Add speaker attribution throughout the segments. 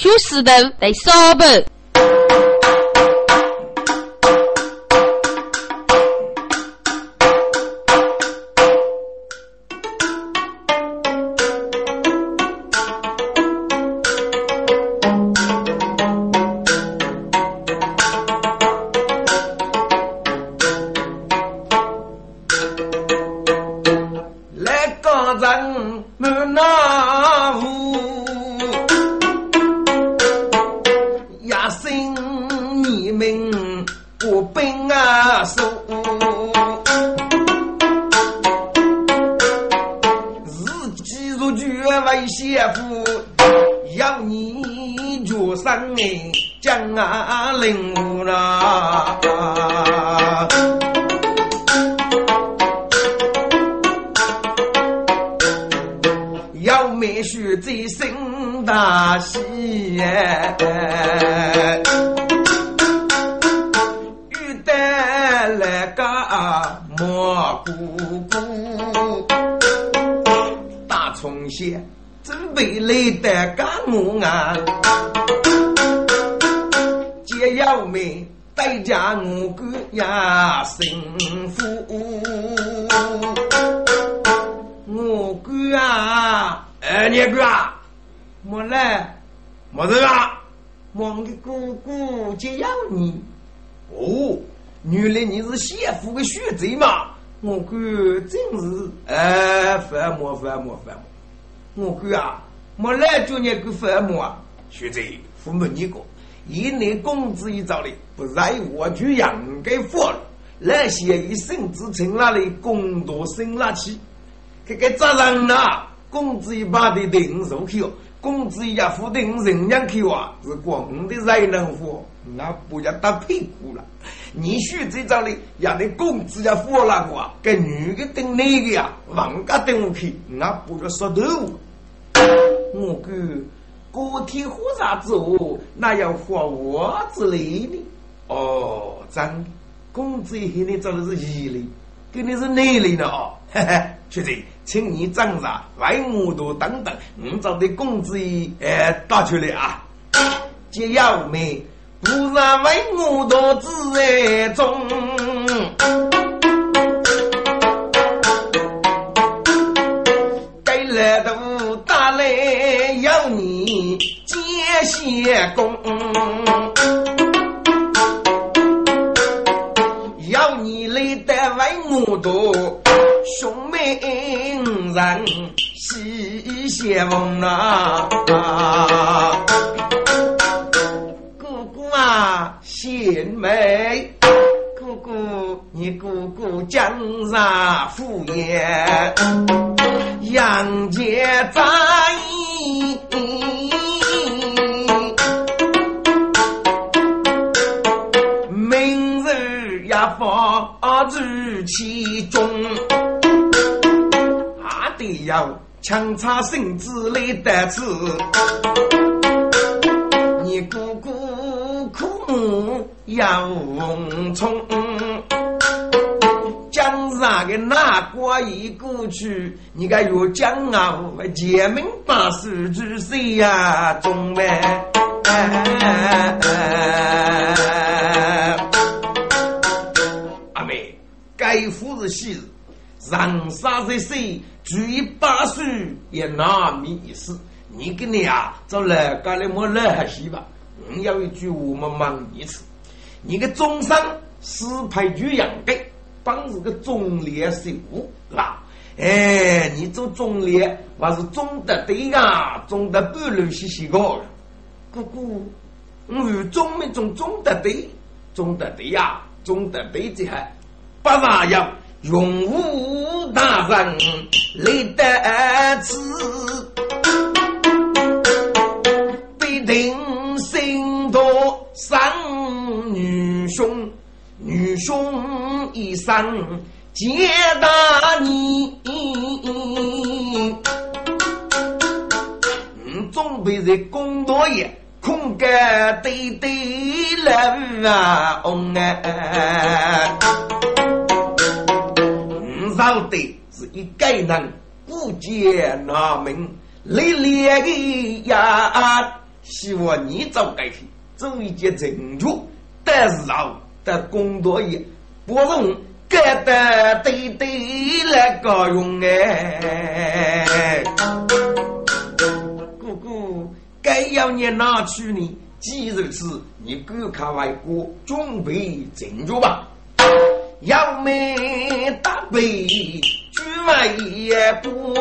Speaker 1: 小石头来烧吧。
Speaker 2: 我看真是哎，烦么烦么烦么！我看啊，没来就那个烦么啊！学者父母你个，以你工资一早的，不在我就养该富了。那些一生之称那里工作生拉起，这个责任呐，工资一把的定入去哦，工资一付定人家去啊，是光的人能付，那不要打屁股了。你说这招哩，让你工资要付那个，给女的等男的呀，房价等我去，那不就说头？我个个体户啥子哦，那要花我之类的。哦，真工资一你找的是一类，给你是男类的哦。嘿嘿，确实，请你长啥，外我都等等，你找的工资哎打出来啊，解要没。不然为我多自爱中，给来都打来要你接些功，要你来得为我多兄妹人喜相逢啊！贤妹，姑姑，你姑姑江上敷衍，杨家在意，明日要放入其中，还得要强插身子？来得子，你姑姑。苦要从江上的那瓜一过去，你个越江啊，前门把手举谁呀？中外阿妹，该夫是喜事，人杀在谁？举一把手也难免一死。你跟你啊，找来干的莫来还是吧？你要一句我们忙一次，你个中山是派局养的，帮是个中烈手啦。哎，你做中烈还是中的对啊？中的半路西西个，姑姑，我中没中中的对，中的对呀，中的对这还不那样，永无大人来得此，必定。三女兄，女兄一生皆大你，嗯，总被人公道也，空干对对人啊，翁哎，嗯，晓得是一个人不见那名，烈烈的呀。希望你早改去，做一件正确，但是啊，的工作也不容干得对对来高用哎。姑姑，该要你哪去呢？既如此，你赶快外国准备进去吧。要没大杯，举外也不。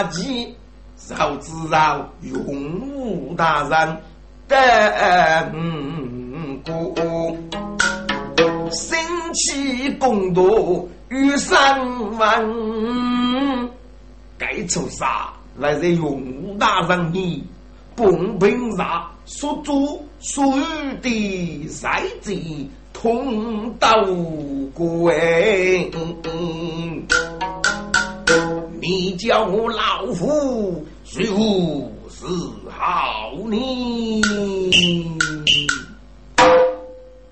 Speaker 2: 呀急，少自饶永无大人等过，生气共度与三万，该出杀来自永无大人你。公平上所做所有的赛子通道过哎，你叫我老夫谁无是好呢？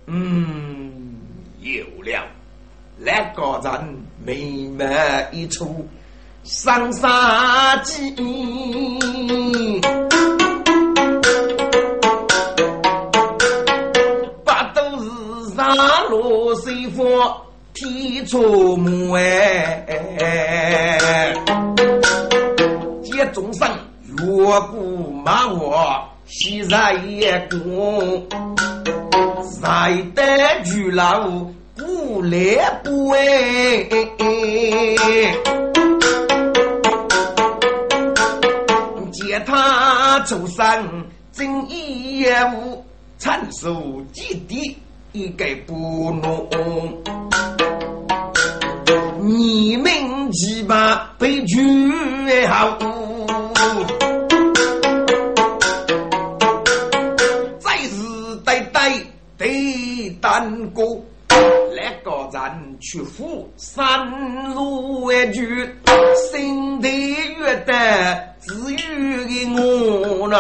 Speaker 2: 嗯，有了，那个人眉眉一出，上杀机。罗水佛提出木哎，接众生越过马我西在也过，在得巨老古来不哎，接他众生正义业务参数基地。一概不弄，你们几把悲剧好，再是代代对单过，那个人去赴山路为主，心地越得只有的我那。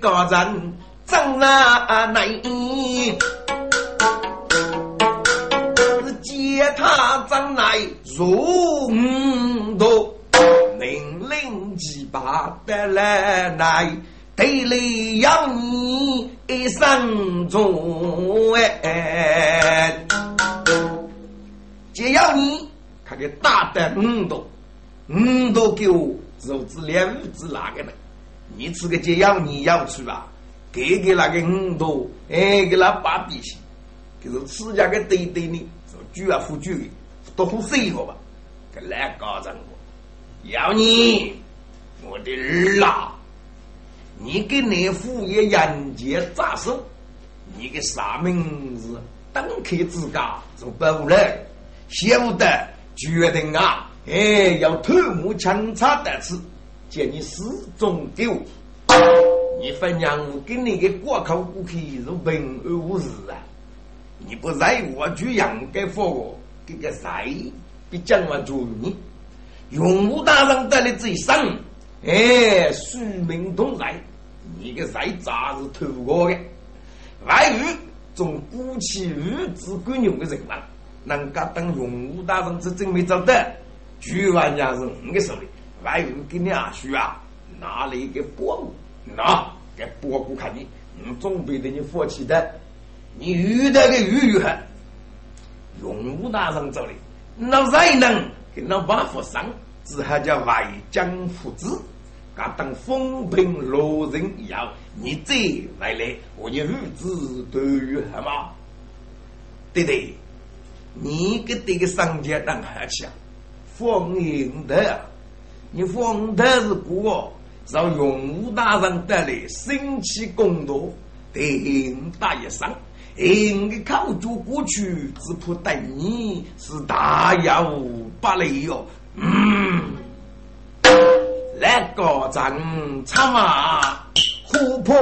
Speaker 2: 个人怎那能？接他怎来如五多？命令几把得来来，得来要你一生做哎！只要你他个大的五多，五多给我肉质两子哪个呢？你吃个解药，你要吃吧？给给那个五多，哎，给那八比去，就是吃家个对对呢，就猪啊，副猪，多喝水喝吧。给来搞成我，要你，我的儿啊！你给那副业人间咋手？你个啥名字？登科之家做不来，晓得决定啊！哎，要头目强差得吃。见你始终丢，你分娘我给你个过口过去是平安无事啊！你不在我就应该放我，这个谁比讲完主你？永武大人得了这一生，哎，庶民同来，你个谁咋是偷过的？外语从古起日子管用的人嘛，能够当永武大人是真没找到，全玩家是你个手里。外语给你阿叔啊，拿了一个宝物，拿给宝物看你，你准备的你放弃的，你遇到个遇遇哈，永武大人这里那才能给那王福生，只还叫外江父子，敢等风平浪静以后，你再回来，我你日子都有好吗？对对，你给这个商家当客气啊，放心的，你放的是过，让永武大人带来神奇公道，对大一声。应该靠住过去，只怕对你是大有不利哟。嗯，那个正唱啊，琥珀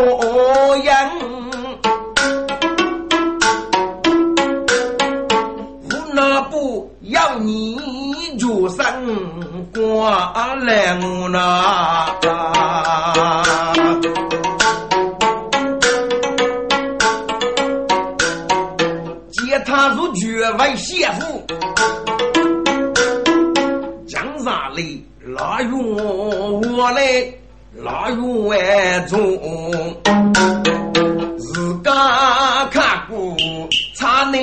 Speaker 2: 样，我那不要你就生挂来我那。他如绝为先夫，江山里拉远我来拉远中，自家看过差难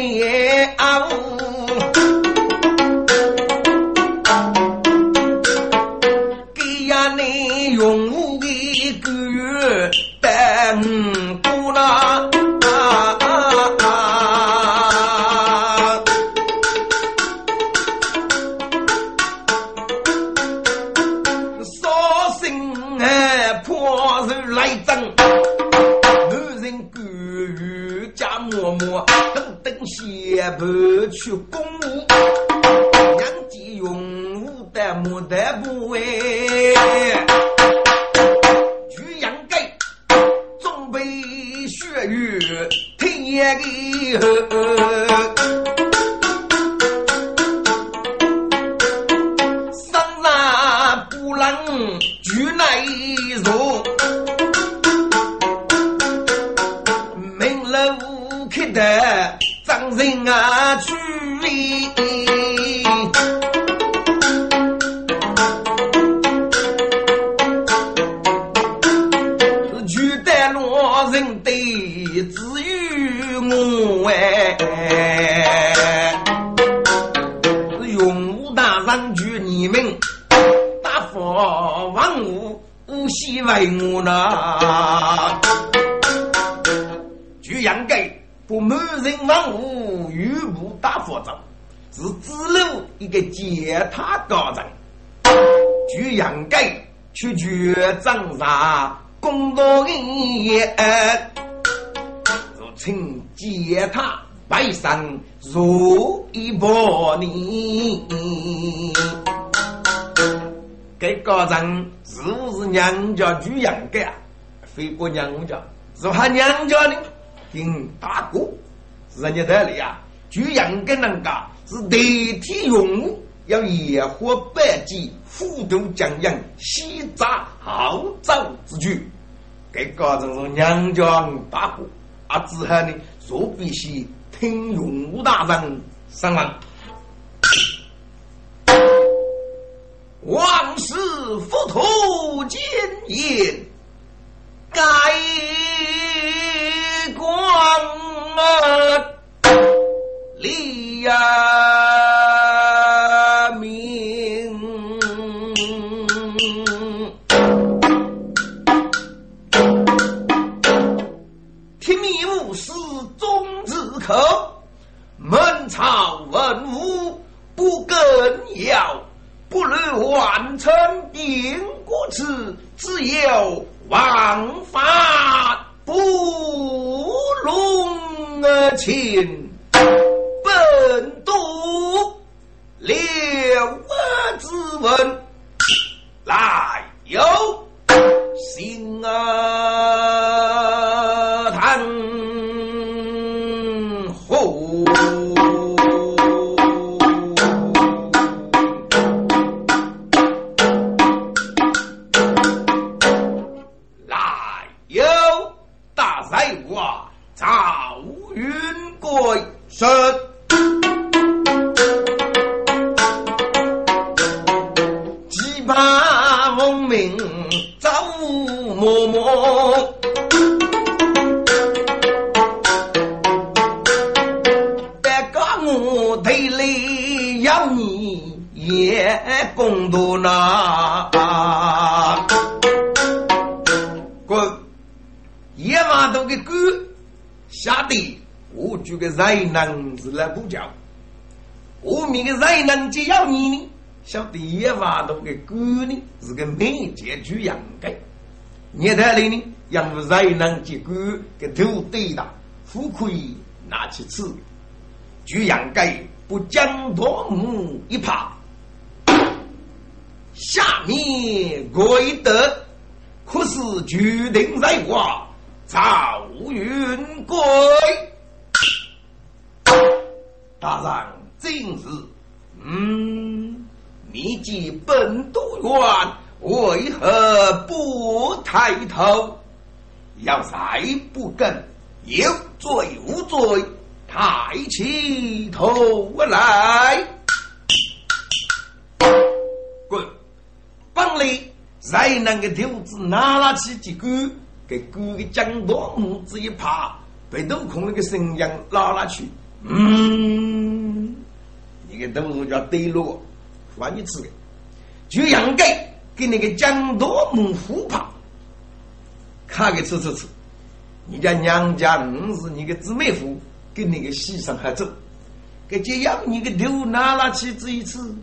Speaker 2: 物，玉不大佛掌，是只路一个践踏高人。据杨盖去决掌上公道人言，如请践踏背上如一百年。这高人是不是娘家居杨盖啊？非过娘家，是他娘家的。听大哥，人家道理啊，就养个人家是代替用武，要野火百计，虎头将阳，西扎号召之举。给搞成是娘家大哥，啊，之后呢，就必须听用武大人上门。王师佛土见言，该。光啊，立呀明，天命无私忠之口，门朝文武不更要，不如完成定国耻，只有王法。不容情，本都了我之问，来有心啊。我举个人能是来补教，我们个人能就要你呢。晓得野马都给狗呢，是个美杰主养的。年代里呢，养不人能结果给头对的，富可以拿去吃。就养该不将多母一怕，下面归德，可是决定在挂赵云贵。大人今日，嗯，你既本都远，为何不抬头？要再不跟，有罪无罪？抬起头来，滚！本来才能个头子拿了起几个，给哥的江多母子一爬，被都空那个声音拉拉去。嗯，一个豆子叫对落，换你吃的，就应该给那个江多母扶爬，看个吃吃吃。你家娘家五是你个姊妹夫。跟那个西上还走，给这样你个头拿拉去这一次。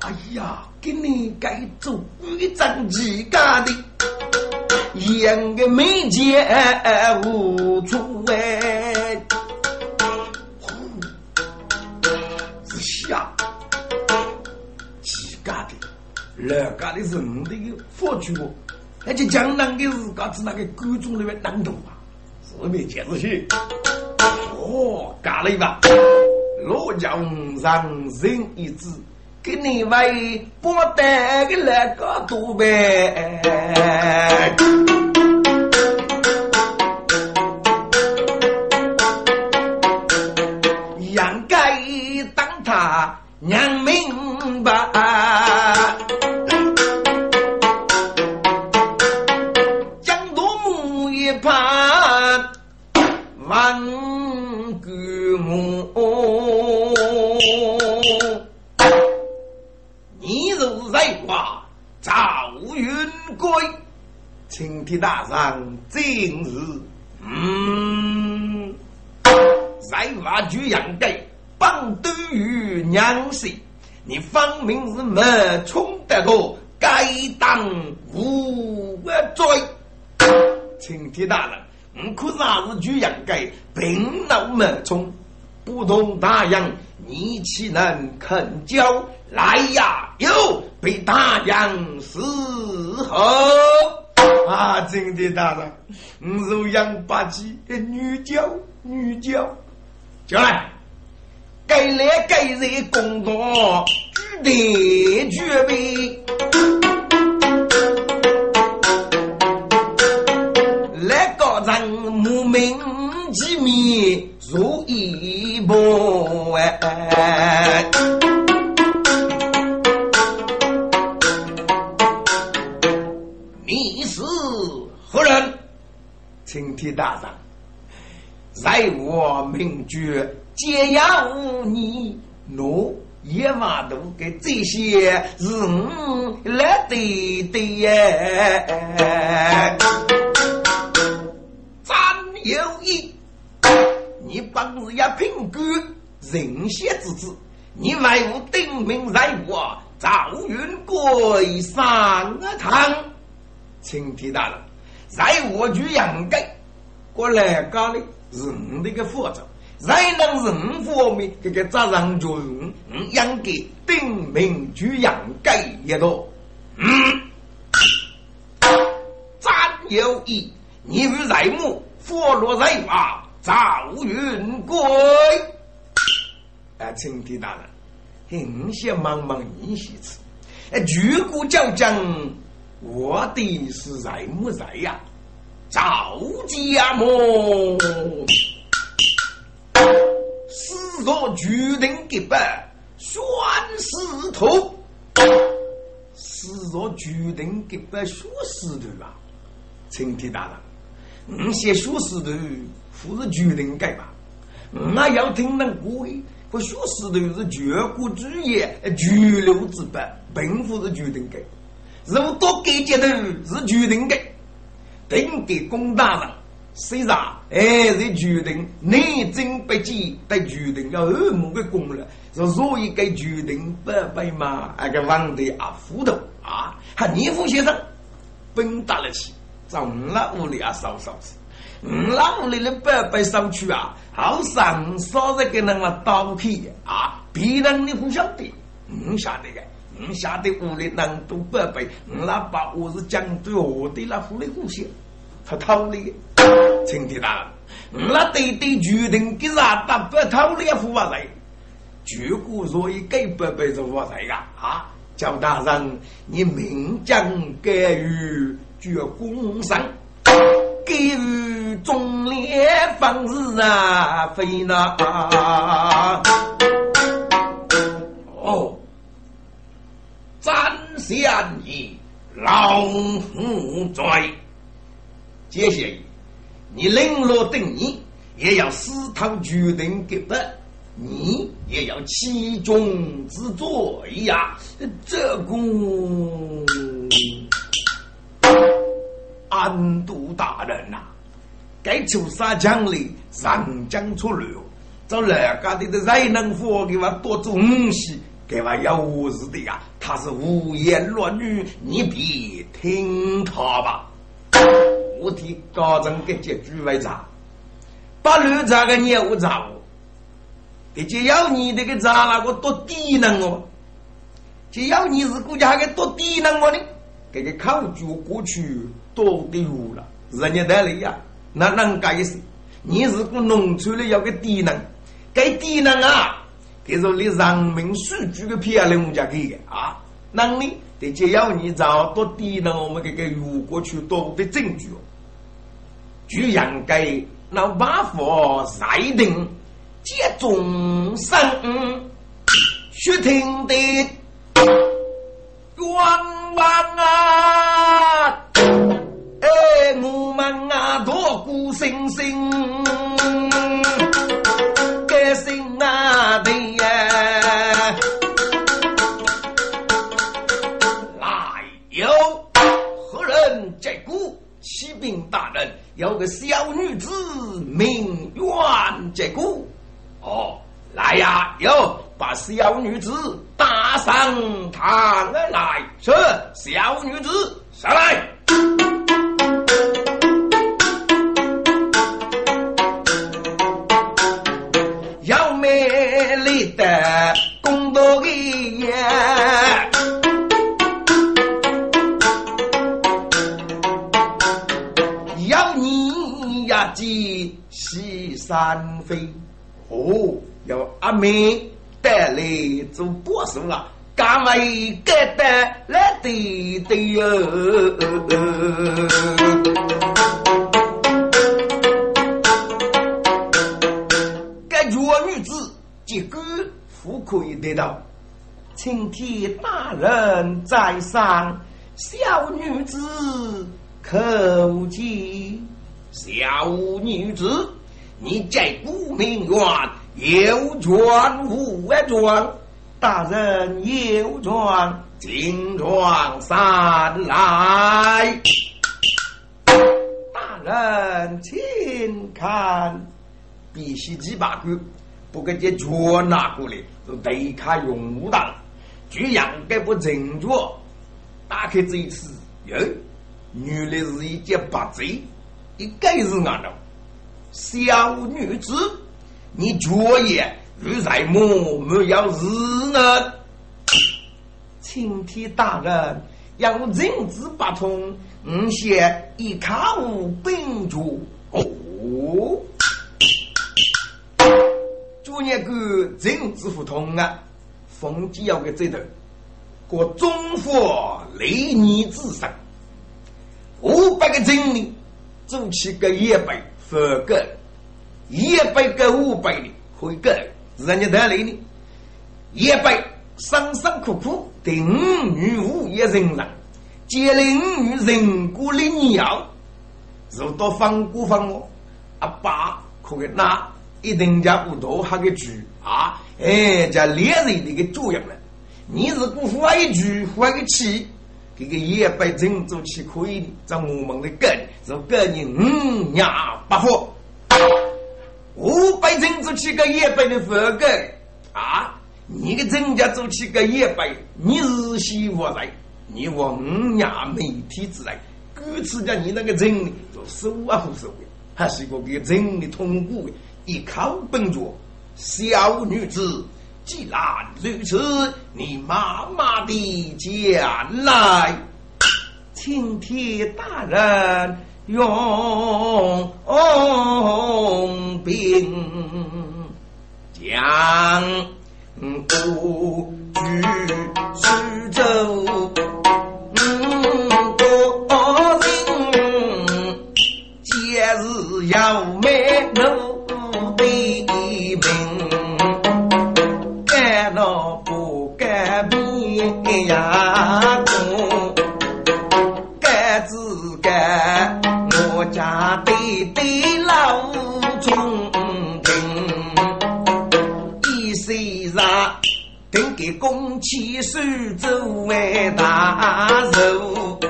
Speaker 2: 哎呀，给你该做一张几家的，养个美姐无处哎，是下几家的，两家的人都有佛具哦。而且江南的日嘎子那个各种那个难度啊，是没见过去。哦，干了一把，罗江上人一支，给你为不得个那个多呗。大人今日，嗯，在挖掘养盖，帮都于娘婿，你分明是没冲得过，该当无罪。请天大人，我可是还是举养盖，并脑没冲，不同大洋，你岂能肯教？来呀，哟，被大洋伺候。啊，真的大人，我是杨八七女教女教，叫来，该来该人公道，举得举备，来个人莫名其妙如一大人，在我名绝皆要你诺野马都给这些人来对对耶，咱有意，你本是一品官，人贤之子，你为我定名在我赵云贵上堂，青天大人。在我局养盖我来家里人的个负责，才能人方面这个责任就用养给定名局养盖一个。嗯，张有义，你与在母，佛落在马，赵云贵。哎，青天大人，很想忙忙你些次。哎，如果叫讲。我的是在么在呀？赵家么？死若决定给办，宣誓头。死若决定给办，宣誓头啊！青天大人，你写宣誓头，不是决定改吧？那要听人过的，不学石头是绝国之业，巨流之本，并不是决定改。如果多改阶头是决定改，定给公大人。虽然哎，是决定内政不济，对决定要二亩的功了，是所以该决定不被嘛？那个皇帝啊，糊涂啊，还年富先生，本打得起，在我们屋里啊，烧烧子，我们屋里的白白烧去啊，好上烧着给那个刀片啊，别人你不晓得，你晓得的，你晓得屋里人都白白，那把我是讲对我的那屋里故乡。他偷的，请听到，那对对决定给啥打不偷的付话来，如果所以给不被做话来呀啊，叫大人你明将给予绝公赏，给予忠烈方日啊，非那。哦，斩相义，老虎罪。接下来，你领落等你，也要私讨决定给的，你也要其中之作呀。这个安都大人呐，该求杀将里上将出流，找人家的的才能佛给我多做东西，给我有事的呀。他是胡言乱语，你别听他吧。我替高层给解局为查，把绿茶个业务查我，给就要你这个查那个多低能哦，就要你是国家个多低能哦呢，这个考据过去多的有了，人家带来呀，那能干意思？你是个农村的要个低能，给低能啊，给说你人民数据个漂亮，我们家给的啊，能力得就要你找多低能，我们给个有过去多的证据哦。就应该那把佛裁定接众生血听的冤枉啊！哎，我们啊，多孤星星，禀大人。有个小女子名冤结果，哦，来呀，哟把小女子打上堂来，是小女子上来，要美丽的公道的呀。山飞，哦，有阿妹带来做保守啊，敢为该带来的的哟。该弱女子结果富可以得到，青天大人在上，小女子叩见。小女子，你在古明园有权无权？大人有权，进庄上来。大人，请看，必须几把个，不给这权拿过来，就对卡用武当，居然该不正确。打开这一次，哟，原来是一件白贼。一个是俺的小女子，你昨夜如在梦，没有日呢？青天大人要人之不通，吾先一卡无本主哦。昨夜个人之不通啊，冯继要个这头，过中佛雷尼之神，五百个精灵。做起个一百分个，一百个五百的会个，人家得来呢？一百辛辛苦苦的五女五一人人，接领五女人过的鸟，如到放过放我，阿爸可给那一定家不多哈个句啊，哎，叫猎人的个作用了。你是不发一句，发个气，这个也被人做起可以的。在我们的根，是个人五娘八火，五百人做起个也被的佛根啊！你个人家做起个也被，你日西我来，你我五娘媒体之类，故此讲你那个人做手啊和手的，还是一个给人的痛苦的，一靠本着小女子。既然如此，你妈妈的将来，请替大人用兵将故居苏州，多人节日要买奴公起手作为大寿，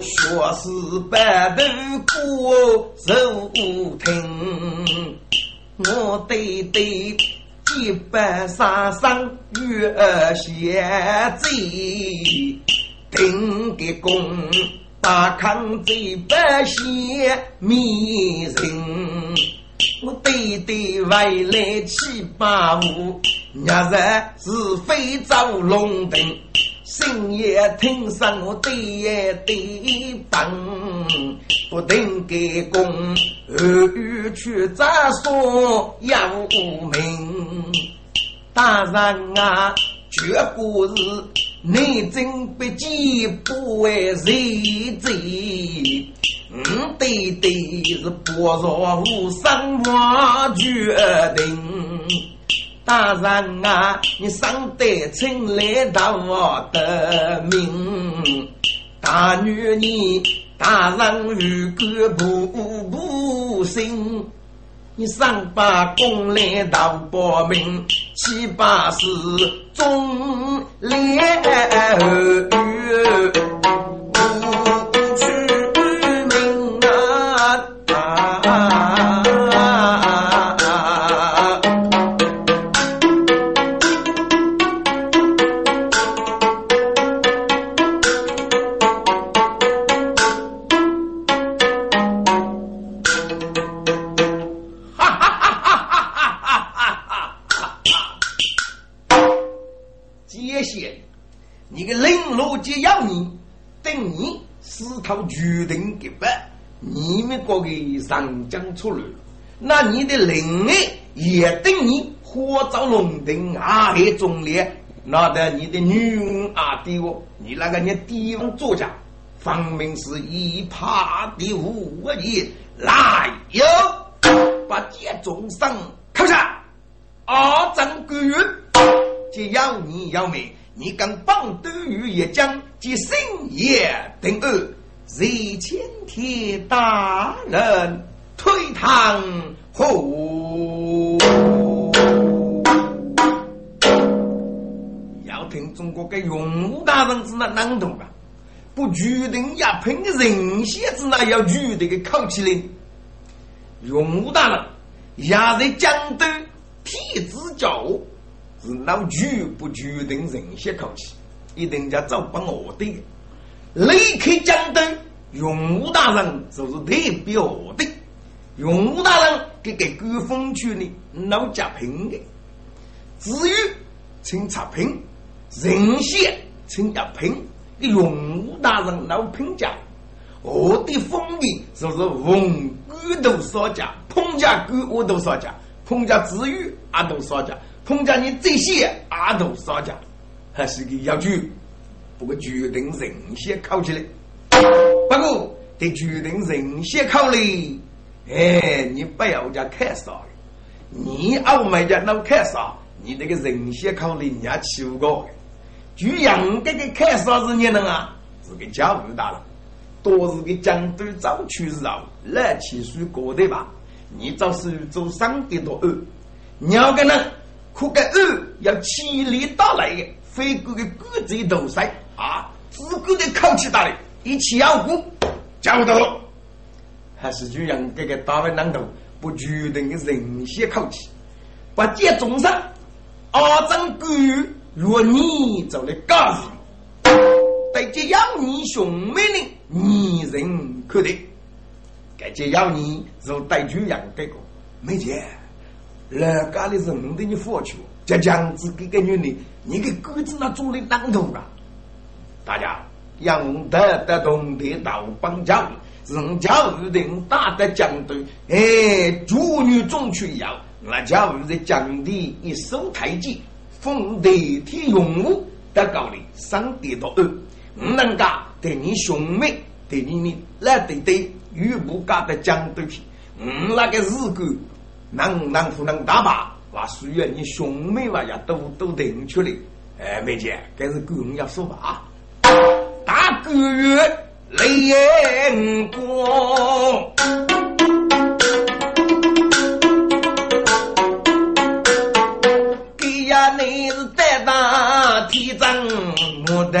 Speaker 2: 说是白头过寿亭，我对对。一百三三月写贼，定个功大康这百姓迷人。我对对外来七八五，日日是非遭龙灯，深夜听上我对也对本。不定给功，儿女去咋说要命？大人啊，绝不是你真不记不为谁罪？嗯，对对是薄若无伤我决定。大人啊，你上得称来到我的命，大女你。大人如果不不信，你上把功来到报名，七八是忠烈。决定给办，你们各个上将出来，那你的灵儿也等你火照龙灯啊，黑中烈，那得你的女翁啊的哦，你那个你地方作家，分明是一怕的无义，来哟，把剑中上扣下，二战官员，只要你要命，你敢帮斗鱼一将，即深夜等二。谁请替大人退堂后？要听中国的永武大人是那难懂啊？不决定要凭的人血子那要决定的口气嘞？永武大人也在江东替子教，是那决不决定人血口气，一定要走不我的。离开江东，永武大人就是代表的。永武大人给给官封区呢，老家平的。至于请查平，人县请要平。给永武大人老评价，我的封地就是文官都少家，彭家官我都少家，彭家至于阿都少家，彭家你这些阿都少家，还是个要求。不过决定人先考起来，不过得决定人先考嘞。哎，你不要叫看少，你澳门家老看少，你那个人先考嘞，人家欺负过。就杨这个看少是你能啊？是个教育大了，多是个江都早去时候，来起水过的吧？你找手做上的多二，两个呢可个二要千里打来的，飞过个骨子头塞啊，自个的口气大的，一起要过，交到了，还是就让这个大文当头不决定的人些口气，把接中上，阿张狗若你做的干事。对这要你兄妹的女人可得，该这要你就带住养这个没钱，人家的人对你付出，这样子给个女的，你给狗子那做的当头啊！大家养得得懂得到帮教育，人家预定打得将队，哎，妇女总去要，那家务在将地一手太极，奉得体用武，得高的上得到二。唔能噶对你兄妹，对你你来对对，与不噶的讲对起，嗯，那个日子能能不能打吧？话属于你兄妹话呀，都都定出来。哎，妹姐，这是个人要说吧啊！个月泪光，给呀你是带大体征，我的。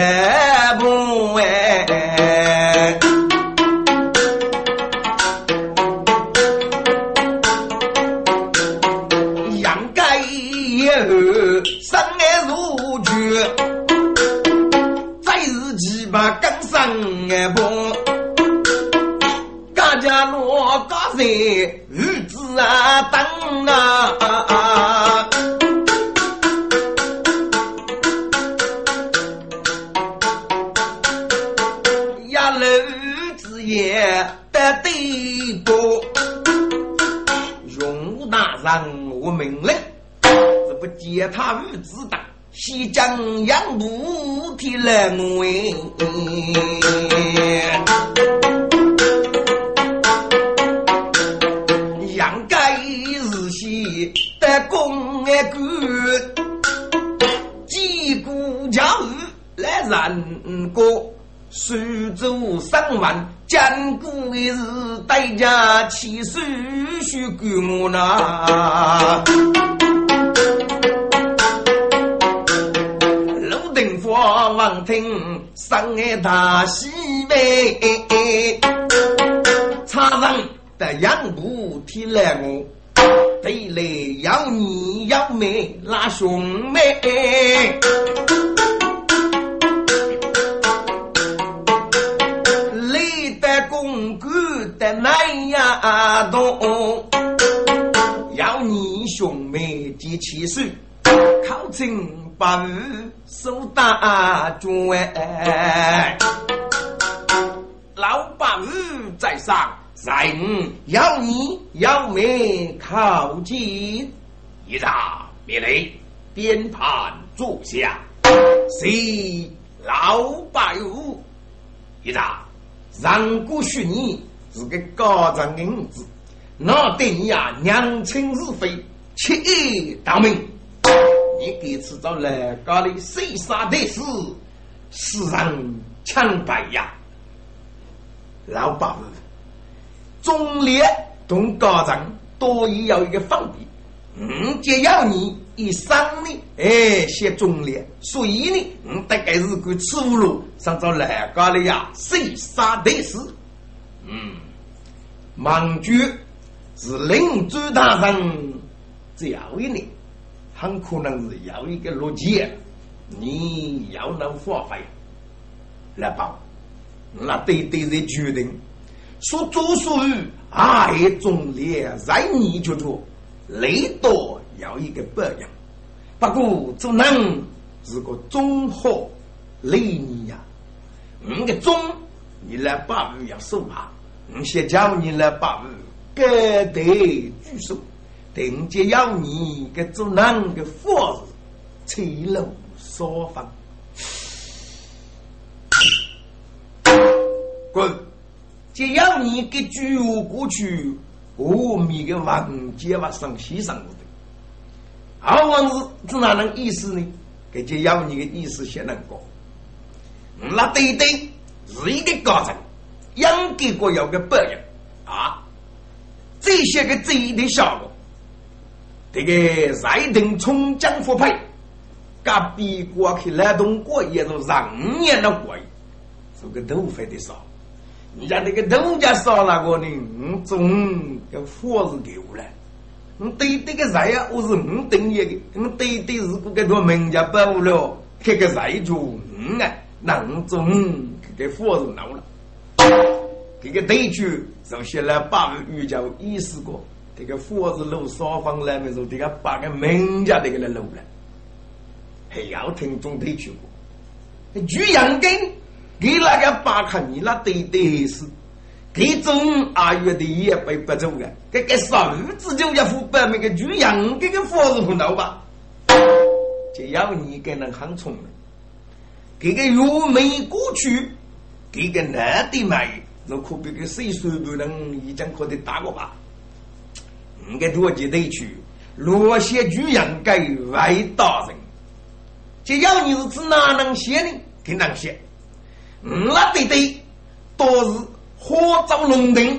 Speaker 2: 不，家家落家在日子啊等啊，呀日子也得对多，用大人我命令，这不接他日子的。西江杨步提来为，杨家日系得公安官，几股教育来人过，苏州三万坚固的是代价，起手须给我拿。王听上爱大喜悲，差人的杨步提来我，对来要你要妹拉兄妹，累得公公的难呀动，要你兄妹结起手，靠近。八日守大军，老八日在上，人要你要命靠近，一扎灭雷，边盘坐下，谁老八日一扎，让过许你是个高张银子，那对你呀娘亲是非，切当命。你给吃着来家的谁杀的事，世人抢白呀！老八子，忠烈同高人多也要一个方便。嗯，只要你一生呢，哎，写忠烈，所以呢，嗯，大概是个吃五路上着来家的呀，谁杀的事？嗯，盲句是领主大人教一年。很可能是要一个逻辑，你要能发挥来报，那对对的决定，说做属于爱中烈，在你觉得雷多要一个榜样，不过做人是个综合雷你呀，你个中你来把握要守好，你先叫你来把握，该得举手。定接要你给做男个佛子，吹楼说房，滚！只要你给举过去，阿弥个王杰哇上西上的，好王子这哪能意思呢？给这要你个意思先能过，那对对是一个高层，养给国有个白人啊。这些个贼的效果，这个在等冲江复配，隔壁过去来东过也是让年的过，是个头发的少。你家那个东家少那个呢？嗯，总要火是给我了。嗯，对这个菜呀，我是嗯等一个。嗯，对对，如果给他门家保了，这个菜就嗯啊，那种这个火是闹了。这个对区首先来八个玉叫意思过，这个火子楼双方来没说，这个八个门家这个来楼了，还要听中对区过。举阳根给那个八看你那对对是。这种二月的也被不走的，这个数字就要付百名个主样，这个佛是不闹吧？只要你给人很聪明，这个月没过去，这个男的嘛，那可别个岁数不能已经可以打过吧？应该多记得去，罗些主样该外大人，只要你是指哪能写呢？挺难写，那对对，都是。火造龙庭，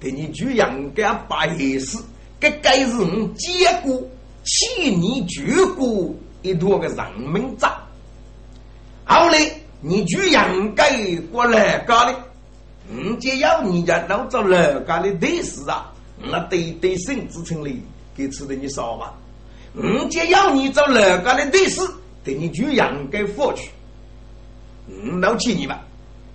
Speaker 2: 给你举阳干八爷事，这该是我结果，气你举过一坨个人民账。后来你举阳干过来搞的，嗯，只要你家老早来干的对事啊，那对对生之称里给吃的你少吧？嗯，只要你找来干的对事，对你举阳干过去，嗯，老气你吧。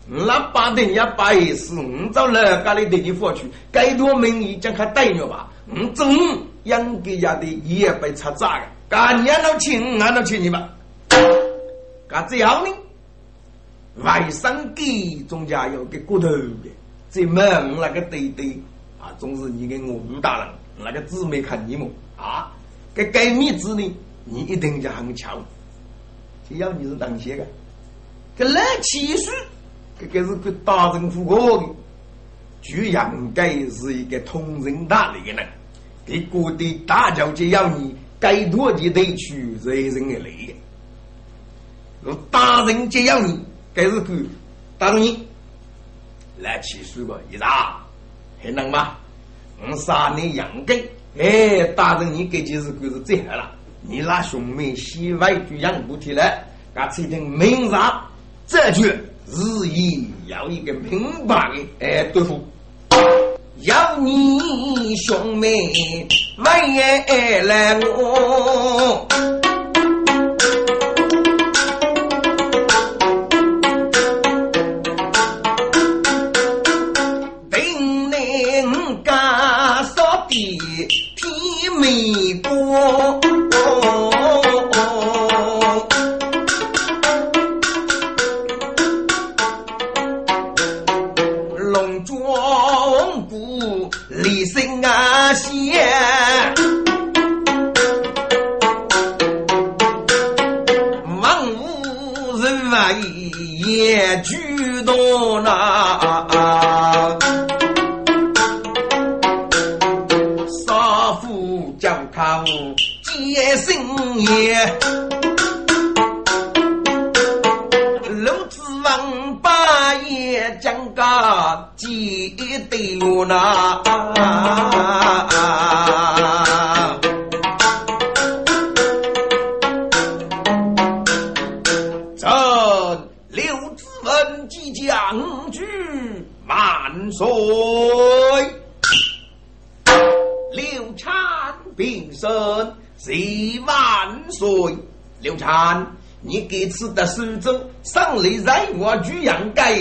Speaker 2: 那把人家把意思，我找人家里对你过去，该多名义将他带了吧？我总养给家的也被查渣了，干年都请，俺都请你吧。干这样呢？外甥给中间有个骨头的，这门那个对对啊，总是你跟我吴大人那个姊妹看你们啊？这该面子呢，你一定就很强。只要你是当先的，这来起诉。这个是个大政府过的，就应该是一个通人大理的人，给各地大交接要你该多的得去人人的累。如大人接要你，该是个大人来起诉吧一打，还能吗？我杀你养根，哎，大人你给就是个是最好了，你那兄妹西外就养不起来，俺这定明杀这句。日意要一个明白的哎对付，要你兄妹没来我，我过。你给次的苏州上来在我举阳盖，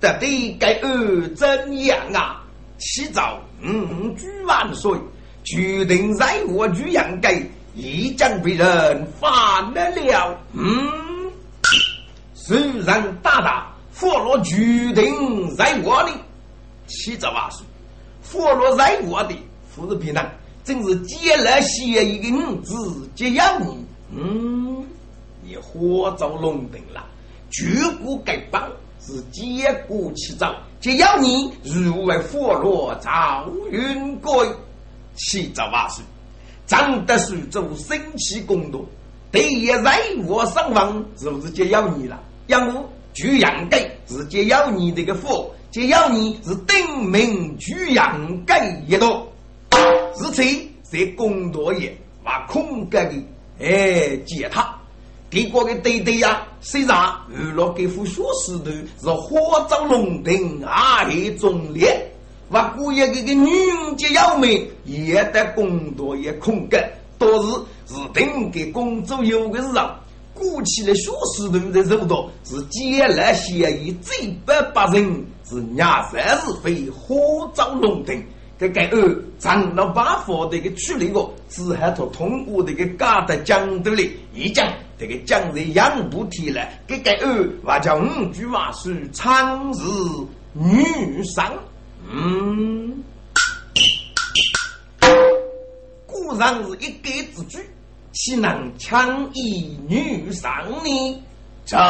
Speaker 2: 得得该二怎样啊？起早嗯举万岁，决定在我举阳盖，一将被人反了了。嗯，虽然大大佛罗决定在我的，起早万岁，佛罗在我的，富士平安，真是接了协议的五字，接要你嗯。火造龙灯了，举国该帮是结果起早，只要你入为火罗赵云贵，起早万岁，张德苏州生气公道，第一在我上王是不是就要你了？要我举阳盖是接要你这个佛，就要你是定名举阳盖一道，是谁在公道也把空格的哎解他。帝国的对对呀，虽然娱乐给副学士头是火照龙庭，阿黑忠烈，我估计这个女杰要美也得工作也空格，都是是定给工作有个人。鼓起来小石头的肉道，是借来协议，最百八人是伢三是非，火照龙庭。这个二长老把佛的个处理过，只还他通过这个高德讲的嘞，一讲这个讲的养不提了。这个二我叫五句话是长日女上，嗯，果然是一个之句，岂能强以女上呢？臣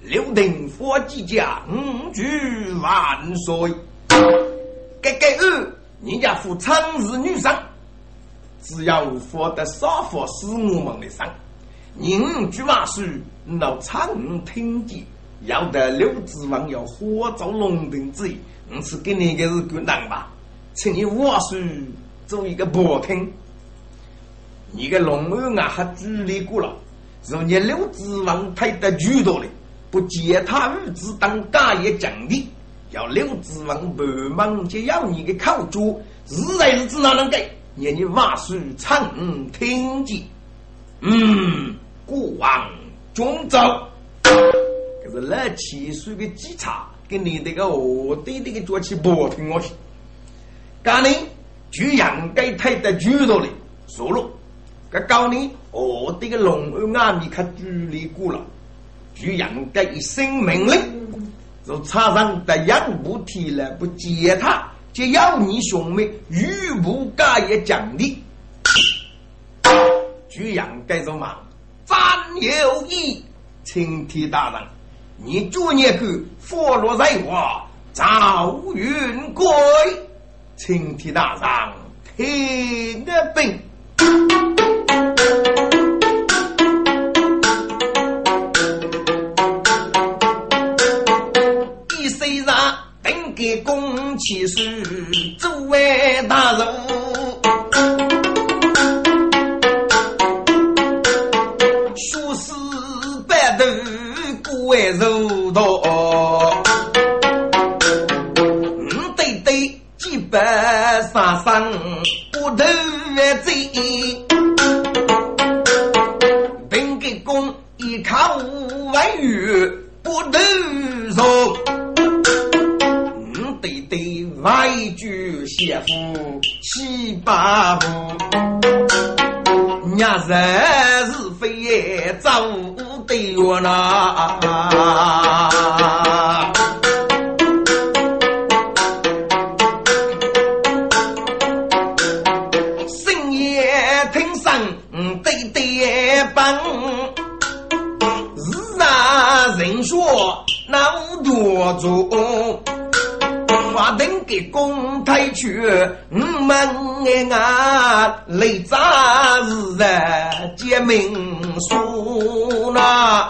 Speaker 2: 六定佛即将五句万岁。该该二，人家富昌是女生，只要获得少佛是我们的生。人句话说，老昌听见，要得六指王要火造龙庭之意，我是给你个是个难吧？请你话说做一个博听。你个龙儿啊，还距离过了，若你六指王太得巨多了，不借他儿子当家业奖励。要六指王白忙就要你的口珠，日来日子哪能给？让你瓦数唱听见。嗯，国王中走，可是那七岁的稽查，跟你这个我对这个做起不听我去。刚呢，就应该太得举多了，说了。这高呢，我这个龙儿阿弥可距离过了，就应该一声命令。就插上的养不提了，不接他，就要你兄妹玉不干也奖励。居然该什么？山有意青天大圣你做孽去佛落在我赵云贵。青天大圣听我禀一声啊定给公卿是诸位大人。各位肉多，五对对几百三三骨头贼，本给公一看五万元不头肉。对对外举先夫七八步，伢人是非走对我那。深夜听声对对帮，日啊人说那多重。华灯给公太去，我们啊来扎日啊结命书呐，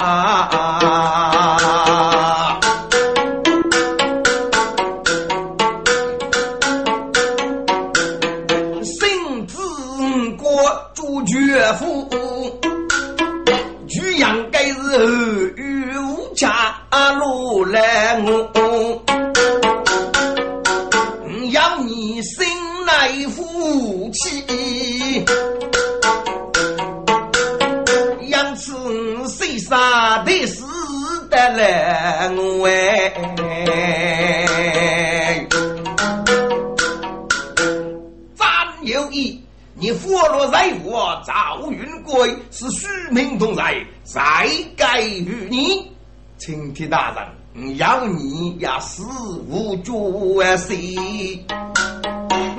Speaker 2: 大人，要你呀死无绝谁？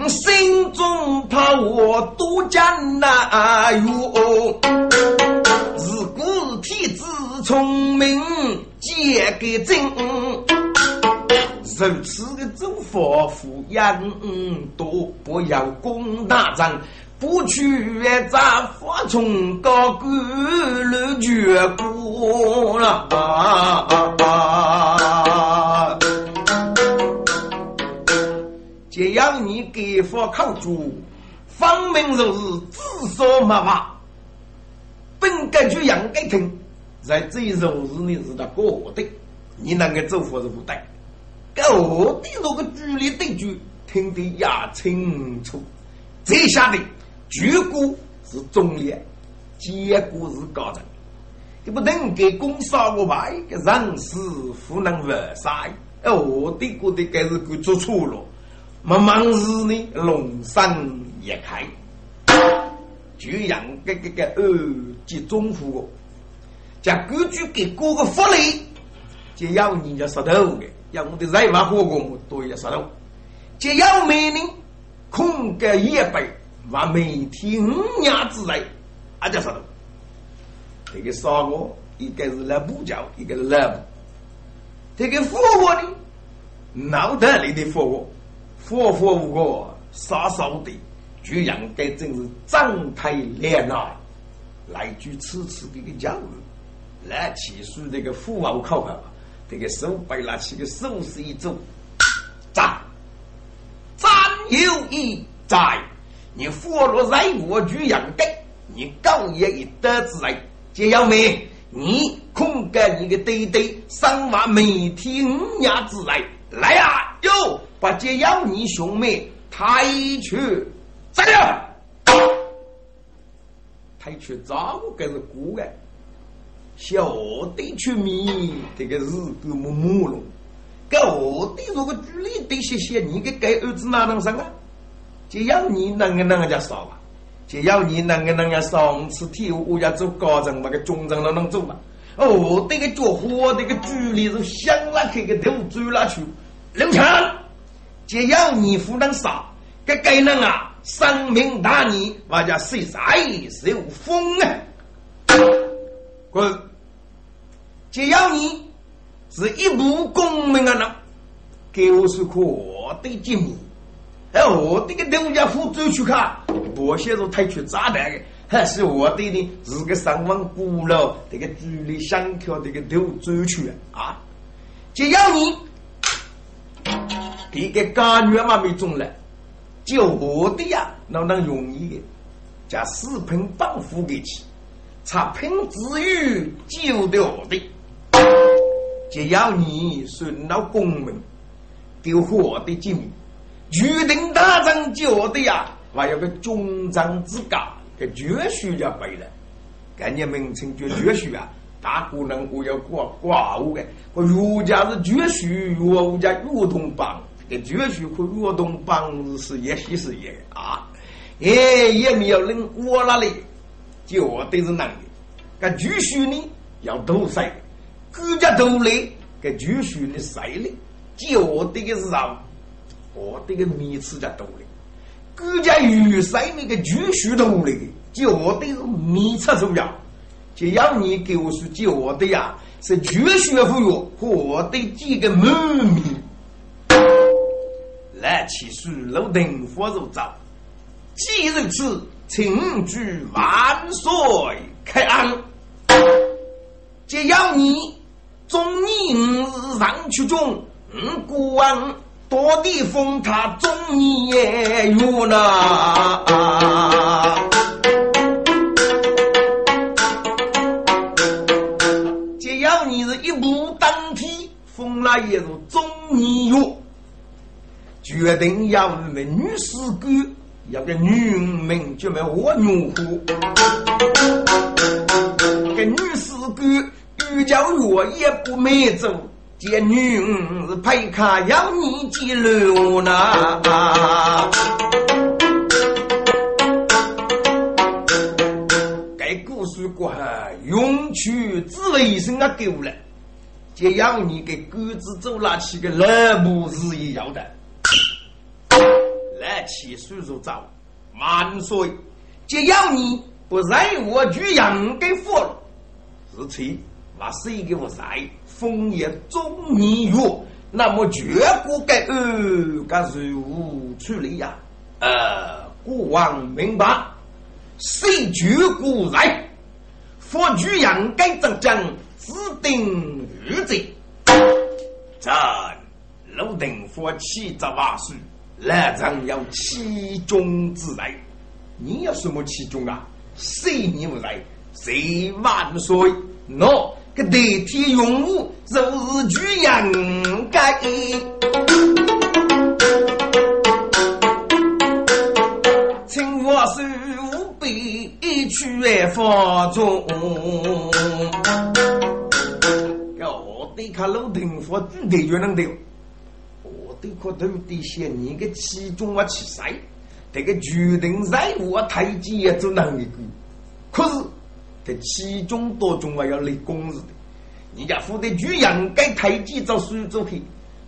Speaker 2: 心中怕我多艰难哟，自古天子聪明皆个真，如此的做法富养多，不要攻大仗，不去咱发从高官了绝过了。只要你给佛靠住，方明就是自说没话，本该就应该听，在这一如日你是他过的，你那个做法是不对。我的那个剧烈对局听得也清楚，这下的局果是中立，结果是高人，你不能给公杀我牌，人死不能完晒。哎，我的觉得该是给做错了，没忙时呢，龙山一开，就让这个个二级中户将根据给各个福利，就要人家石头的。要我的人马火锅多一石头，只要每年空格一百，万每天五年之内，阿叫石头。这个杀锅一个是来补教，一个是来补。这个火锅呢，脑袋里的火锅，火火锅，杀烧的，居然该真是张开脸呐，来句此次的个教育，来起诉这个富豪考考。这个手背拿起个手势一走，战，战有一在，你活络在我举阳的，你高也一得之来，就要没你空干你个堆堆，三万每天五年之来，来啊！哟，把这要你兄妹抬去，咋了？抬去咋个个是孤的？小的出面，这个日子么木了。这我的如果距离得些些，你给给儿子哪能生啊？就要你能个能个家少啊？就要你能个能个上次体我要走高层，那个中层都能走嘛？哦，这个家伙这个距离是想拉开个头追拉去，刘强，就要你不能杀，这该人啊，生命大义，我家谁在受风啊？滚！只要你是一部公民啊，那给我是可的节目。哎，我这个刘家富走去看，不写着太去炸弹的，还是我的呢？是个上万古老，这个距离相跳这个都走去啊！只要你这个干员嘛没中了，就我的呀，那能容易的，将四盆帮扶给起，插盆之余就掉的。只要你顺了公门，就获得机密。决定大战就的呀，还有个中章之家，个绝学就背了。概念名称叫绝学啊，大姑娘我要挂挂我的。我儒家是绝学，儒家儒同帮，个绝学和儒同帮是是一系事业啊。哎，也没有人我那里，就得是男的。个绝学呢，要多晒。国家独立，给军需的势力，就的是让我的个名词叫独立。国家预算那个军需独立，就的是名词重要。就要你给我说，就的呀，是军需服务获得几个秘密。来起书楼灯火如照，既如此，请祝万岁开安。就要你。中年五上去中，五国多地封他中年元呐。只要你是一步登天，封了一入中年元，决定要美女士官，要个女名就没我女户，个女士官。欲叫我也不满足，见女是陪看要你记录呢。该故事过后，用去自卫生啊够了，就要你给鸽子走拿起个老母是一样的，来起叔叔走，万岁！就要你不认我就养给服了，是谁？那是一个我在枫叶中年月，那么绝不该呃该如何处理呀？呃，国王明白，谁绝古来？佛举阳该怎将指定日子？朕楼顶佛七十八岁，来人要其中之来，你有什么其中啊？谁你不来？谁万岁？喏，个代替用武，就是举阳盖。请我手臂去放纵。我得看老丁佛具体就能丢。我得看头底下你个其中我去谁？这个决定任务啊，太极也做能一个。可是这其中多中啊要立功日的，人家负责举阳盖太极找苏州去，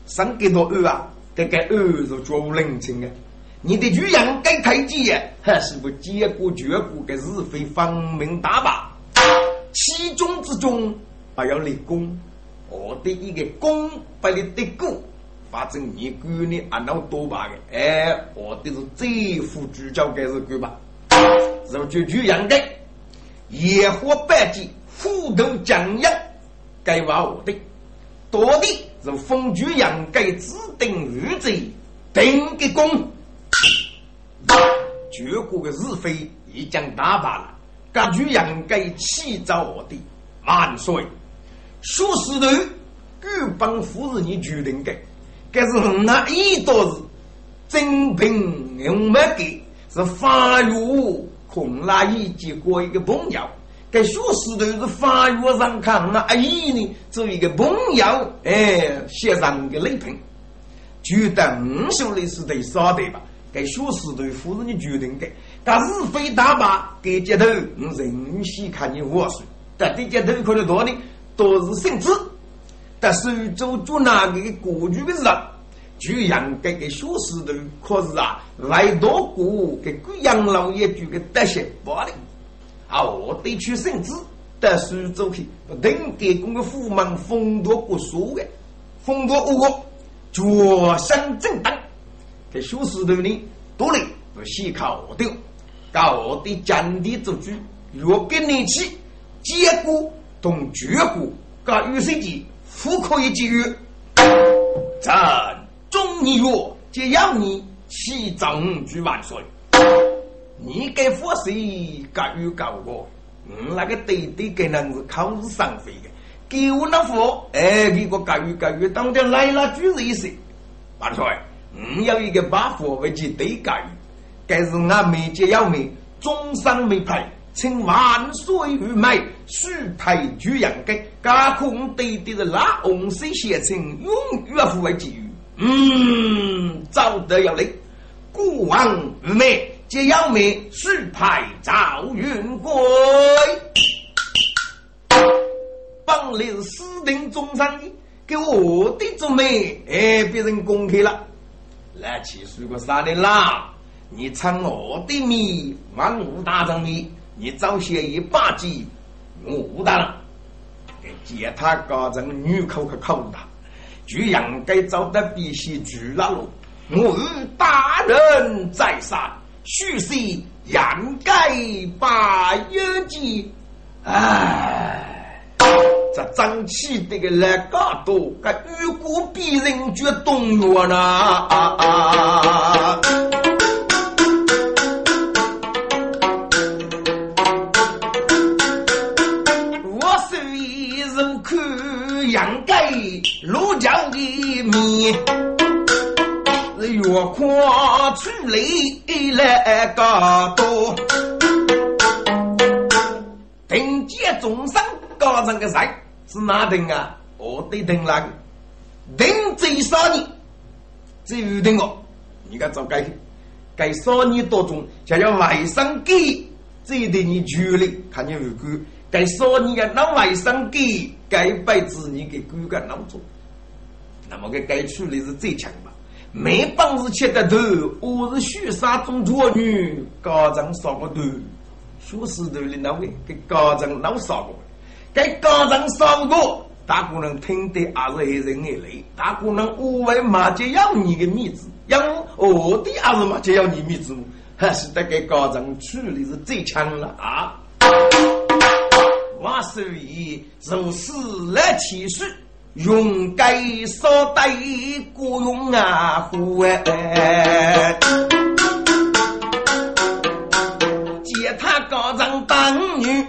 Speaker 2: 上给多二啊，这个二是绝无人情啊。你的举阳盖太极呀，还是不结果绝果的是非方明大吧？其中之中还要立功，我的一个功不立得过。反正你管你按照多把的，哎，我的是最富主教该是管吧？如就举阳盖。野火百计，虎头将阳，该话我的多的是风居阳盖指定御贼定个功，绝国的是非已将打败了。各居阳盖起造我的万岁，说是头，举帮夫人你决定的，该是那一多是真凭用没给是法律。空拉一结过一个朋友，该学士都是法院上看那阿姨呢，做一个朋友，哎，写上个礼品，就等兄弟是对啥的吧？该学士对夫人的决定的，但是非大把给街头，我仍喜看你我说，但这街头可能多的都是姓资，但是州做那个过去的人。就养这个小石头，可是啊，来多过给贵养老爷就给得些罢了。啊，我得去圣旨，得苏州去，不等给公个父忙风多不说的，风多无过，决心正当。这小石头呢，多嘞不细靠的，搞我的讲的做主，若跟你去，结果同绝果，搞有生计，富可以节约，真。中你曰：“只要你起正举万岁，你给佛谁各有各过。嗯，那个对对给人是考试上飞的，给我那佛哎，给个各有各有，当着来了举人一声万岁。嗯，有一个把佛为其对各有，该是俺没接要命，终身没派，请万岁御美，许配举阳给，加空对对的那红色写成永远不为给予。嗯，早得要来，孤王愚昧，皆要灭，须派赵云贵。本来是私定终身的，给我的做媒，哎，别人公开了。来，去说个啥的啦？你称我的名，万武大将的，你早些一把计，我当了。给他搞成女口口口的。就应该找得必须住那路，我大人在上，须是人该把冤结。哎，这争气的个来噶多，个如果别人就动摇了。路桥的面，越跨出来来个多，听见众生高人的人是哪等啊？我得等那个，等最少你，只有等我，你该找该该少你多种，就要外甥给，这对你权利看你如果该少你要拿外甥给。该辈子你给骨干当中，那么个该处理是最强吧？没本事切的头，我是许沙中作女，高长少个头，说石头的那位给高长老少个，该高长少个，大姑娘听得还是人眼泪，大姑娘我为嘛就要你的面子？要我的还是嘛就要你面子？还是得给高长处理是最强了啊！万岁爷如斯来起誓，用该少带国用啊！呼哎！高长当女，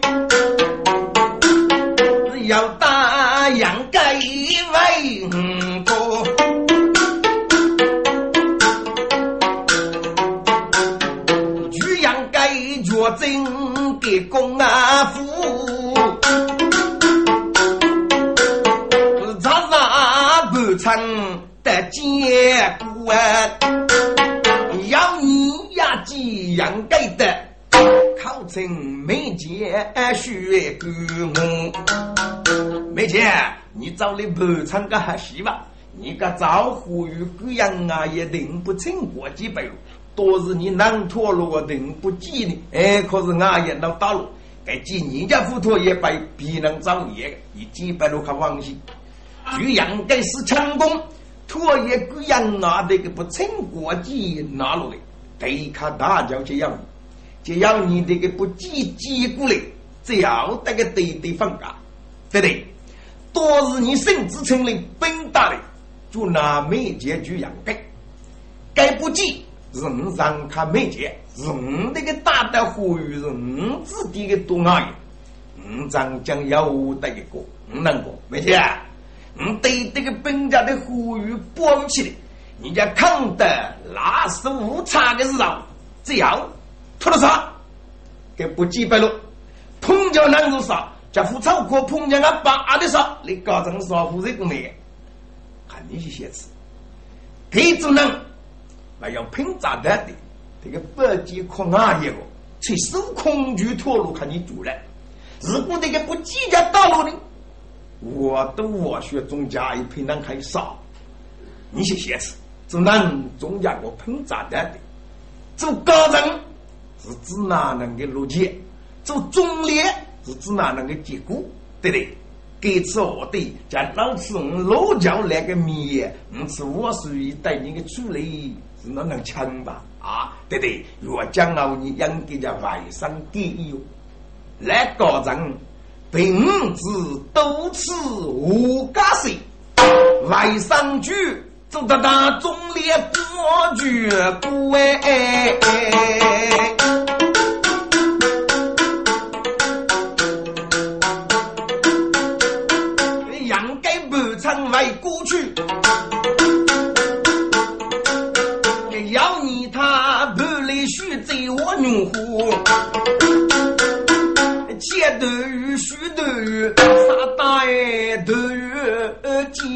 Speaker 2: 结果要你呀记杨盖的。考成美姐学个我，没钱，你找你不唱个还戏吧？你个招呼与个样啊，也定不成过几百路，多是你南陀路定不记的。哎，可是俺也能打路，该记人家富陀也被别人造业，一几百路可放心。就样该是成功，陀也个样啊，这个不成过几哪路的？得看大家这样。就要你这个不积极过来，只要得个对对放假，对不对？多是你甚至成了本大的，就拿媒介去养该，该不济人让他媒介，人那个大的呼吁人自己的多爱，嗯，咱将要得一个，嗯，能过媒介，嗯，对这个本家的呼吁播不起来，人家看得那是无差的时候，只要。出了啥？给不几百路，碰见男子啥？叫副草锅碰见俺爸的啥？你搞成啥夫这个没？看你去写词，给主人还要拼炸弹的，这个北极空啊一个，随时恐惧脱路看你住了。如果这个不计较道路呢，我都我学中家一平常开少，你去写词，只能中间我喷炸弹的，做高人。是指哪能个逻辑？做中立是指哪能个结果？对不对？给次我对，叫老子我老教那个面，我是我属于带你的处理是哪能强吧？啊，对不对？若将来你应该叫外甥第一，来高人并子多次无家水，外甥举做得当中立国绝不哎。一头鱼，许多余，啥大爷多余，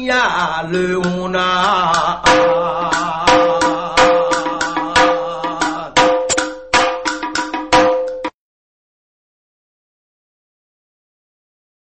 Speaker 2: 家乱呐。